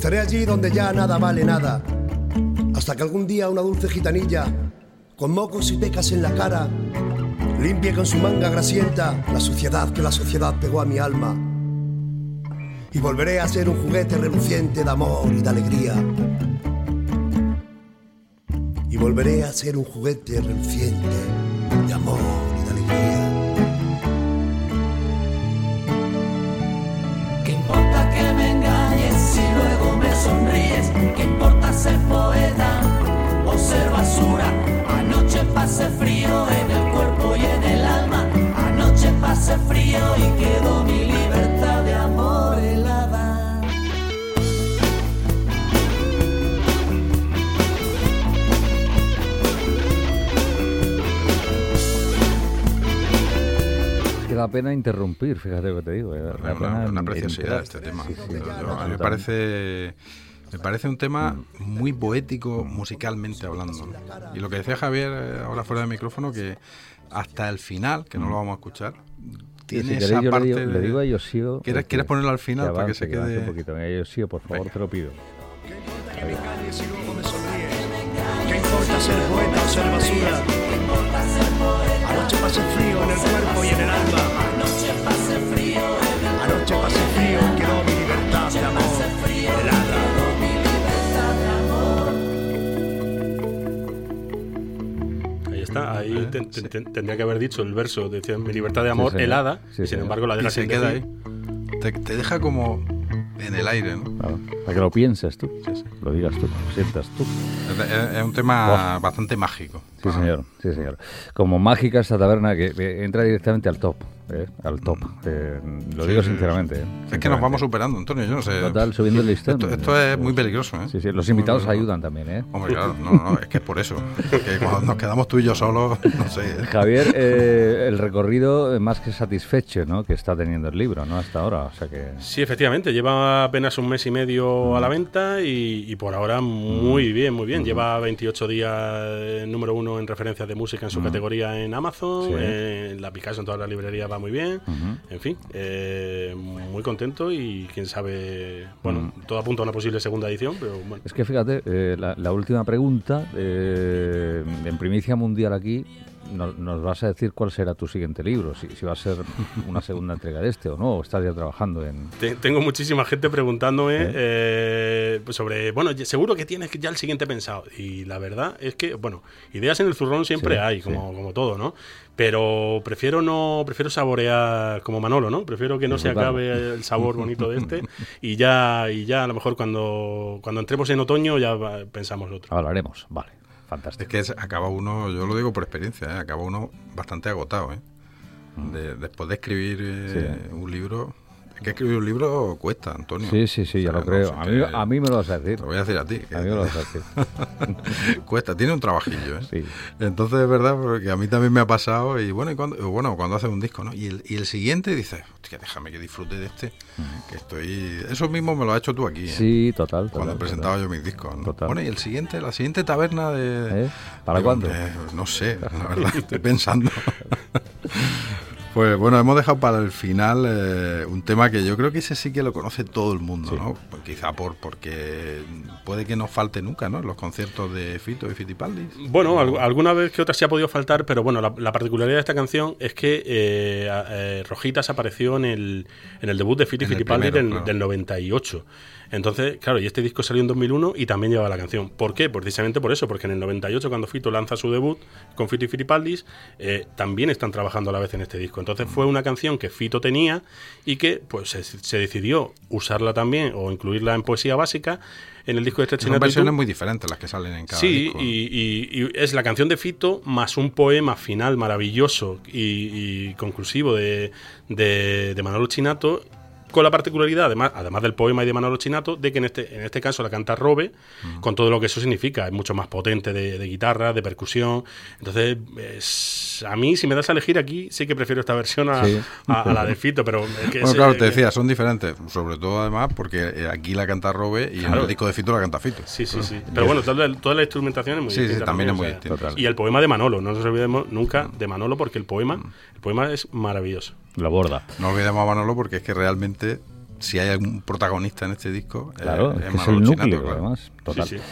Estaré allí donde ya nada vale nada, hasta que algún día una dulce gitanilla, con mocos y pecas en la cara, limpie con su manga grasienta la suciedad que la sociedad pegó a mi alma. Y volveré a ser un juguete reluciente de amor y de alegría. Y volveré a ser un juguete reluciente de amor y de alegría. Da pena interrumpir, fíjate lo que te digo. Una, pena una in- preciosidad este tema. Sí, sí, a mí me parece me parece un tema muy poético musicalmente hablando. Y lo que decía Javier eh, ahora fuera de micrófono que hasta el final, que no lo vamos a escuchar, tiene si queréis, esa yo parte le digo, le de- digo a Yoshio... ¿Quieres- que- quieres ponerlo al final para que avance, se quede- avance un poquito. Venga, Yoshio, por favor, Venga. te lo pido. ¿Qué importa ser poeta o ser basura? Anoche pasé frío en el cuerpo y en el alma. Anoche pasé frío en el Anoche pasé frío quedó mi libertad de amor helada. Ahí está, ahí Eh, ten- sí. ten- ten- tendría que haber dicho el verso, decía mi libertad de amor señor. helada, Sí, y sin embargo la y deja se queda ahí. Te, te deja como en el aire, ¿no? Claro, para que lo pienses tú, lo digas tú, lo sientas tú. Es, es- un tema bastante mágico. Sí, señor, sí, señor. Como mágica esta taberna que entra directamente al top, eh, al top. Eh, lo Sí, digo sinceramente. eh, Es que nos vamos superando, Antonio. Yo no sé. Total, subiendo el listón. Esto, esto es muy peligroso, ¿eh? Sí, sí, los invitados ayudan también, ¿eh? Hombre, claro, no, no, es que es por eso. Que cuando nos quedamos tú y yo solos, no sé. ¿eh? Javier, eh, el recorrido más que satisfecho, ¿no? Que está teniendo el libro, ¿no? Hasta ahora, o sea que... Sí, efectivamente, lleva apenas un mes y medio a la venta y, y por ahora muy bien, muy bien. Lleva 28 días número uno en referencias de música en su categoría en Amazon, Sí. en la Picasso en todas las librerías va muy bien. Ujú. En fin, eh, muy contento y quién sabe, bueno, todo apunta a una posible segunda edición, pero bueno. Es que fíjate, eh, la, la última pregunta, eh, en primicia mundial aquí, nos, nos vas a decir cuál será tu siguiente libro, si, si va a ser una segunda entrega de este o no, o estás ya trabajando en... Te- tengo muchísima gente preguntándome eh, pues sobre, bueno, seguro que tienes ya el siguiente pensado. Y la verdad es que, bueno, ideas en el zurrón siempre Sí, hay, como, como todo, ¿no? Pero prefiero no, prefiero saborear como Manolo, ¿no? Prefiero que no se acabe el sabor bonito de este y ya, y ya a lo mejor cuando, cuando entremos en otoño ya pensamos otro. Hablaremos, vale, Es fantástico. que es- acaba uno, yo lo digo por experiencia, ¿eh? acaba uno bastante agotado. ¿eh? De- después de escribir eh, un libro, es que escribir un libro cuesta, Antonio. Sí, sí, sí, O ya lo no creo. A mí, a mí me lo vas a decir. Te lo voy a decir a ti. A mí me lo vas a decir. cuesta, tiene un trabajillo, ¿eh? Sí. Entonces es verdad, porque a mí también me ha pasado, y bueno, y cuando, bueno, cuando haces un disco, ¿no? Y el, y el siguiente dices, hostia, déjame que disfrute de este, que estoy... Eso mismo me lo has hecho tú aquí, ¿eh? Sí, total. Cuando total, presentaba yo mis discos. ¿no? Total. Bueno, y el siguiente, la siguiente taberna de... ¿Eh? ¿Para Digo, cuándo? no sé, la verdad, estoy pensando. Pues bueno, hemos dejado para el final eh, un tema que yo creo que ese sí que lo conoce todo el mundo, Sí. ¿no? Pues quizá por porque puede que no falte nunca, ¿no? Los conciertos de Fito y Fitipaldis. Bueno, al- alguna vez que otra sí ha podido faltar, pero bueno, la, la particularidad de esta canción es que eh, eh, Rojitas apareció en el, en el debut de En el Fitipaldi del, claro. del 98. Entonces, claro, y este disco salió en 2001 y también llevaba la canción. ¿Por qué? Precisamente por eso, porque en el 98, cuando Fito lanza su debut con Fito y Fitipaldis, eh, también están trabajando a la vez en este disco. Entonces fue una canción que Fito tenía y que pues se, se decidió usarla también o incluirla en poesía básica en el disco de Son Estrechina versiones muy diferentes las que salen en cada Sí, disco. y, y- y es la canción de Fito más un poema final maravilloso y, y conclusivo de, de, de Manolo Chinato, con la particularidad, además, además del poema y de Manolo Chinato, de que en este, en este caso la canta Robe, Mm. con todo lo que eso significa. Es mucho más potente de, de guitarra, de percusión. Entonces, es- a mí, si me das a elegir aquí, sí que prefiero esta versión a, Sí. a- a la de Fito, pero... es que Bueno, es- claro, te decía, son diferentes, sobre todo además porque eh, aquí la canta Robe y en el disco de Fito la canta Fito. Sí, sí, sí. Pero bueno, toda, la- toda la instrumentación es muy Sí, sí, distinta. también es muy distinta. Y el poema de Manolo, no nos olvidemos nunca de Manolo porque el poema, el poema es maravilloso. Lo borda. No olvidemos a Manolo porque es que realmente si hay algún protagonista en este disco, eh, Claro, es, que es el núcleo, claro. además. Total. Sí, sí.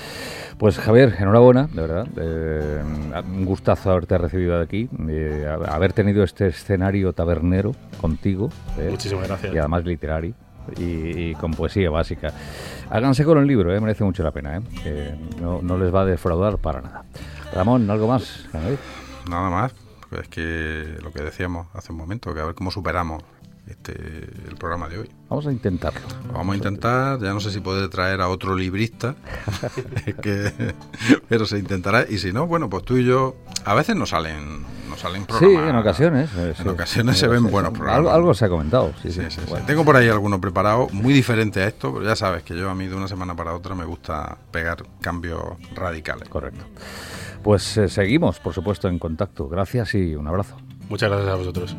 Pues Javier, enhorabuena, de verdad. Eh, un gustazo haberte recibido de aquí, eh, haber tenido este escenario tabernero contigo. eh, Muchísimas gracias. Y además literario. Y, y con poesía básica. Háganse con el libro, eh, merece mucho la pena. eh, no, no les va a defraudar para nada. Ramón, ¿algo más? Nada más, es que lo que decíamos hace un momento, que a ver cómo superamos este el programa de hoy. Vamos a intentarlo. Lo vamos a intentar, ya no sé si puede traer a otro librista, que- pero se intentará. Y si no, bueno, pues tú y yo, a veces nos salen, nos salen Sí, programas. en ocasiones. eh, En sí. ocasiones se ven buenos programas. Algo, algo se ha comentado. Sí, Sí, sí. sí, sí. Bueno. Tengo por ahí alguno preparado, muy diferente a esto, pero ya sabes que yo a mí de una semana para otra me gusta pegar cambios radicales. Correcto. Pues eh, seguimos, por supuesto, en contacto. Gracias y un abrazo. Muchas gracias a vosotros.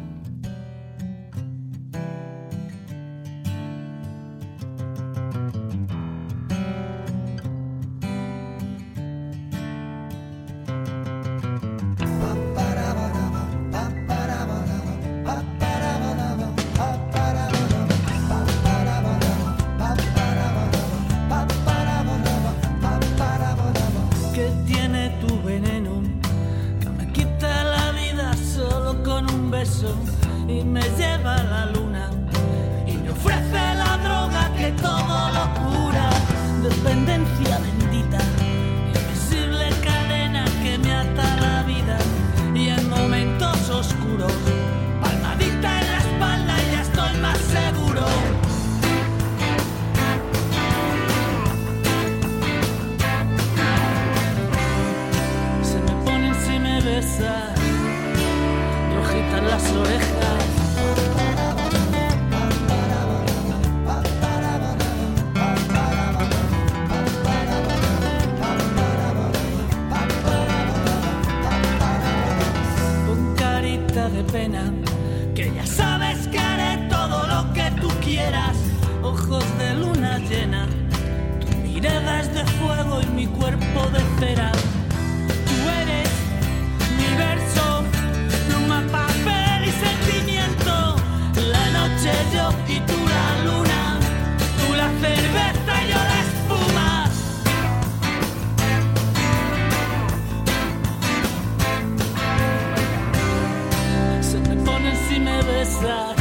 Besas,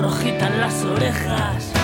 rojitas las orejas.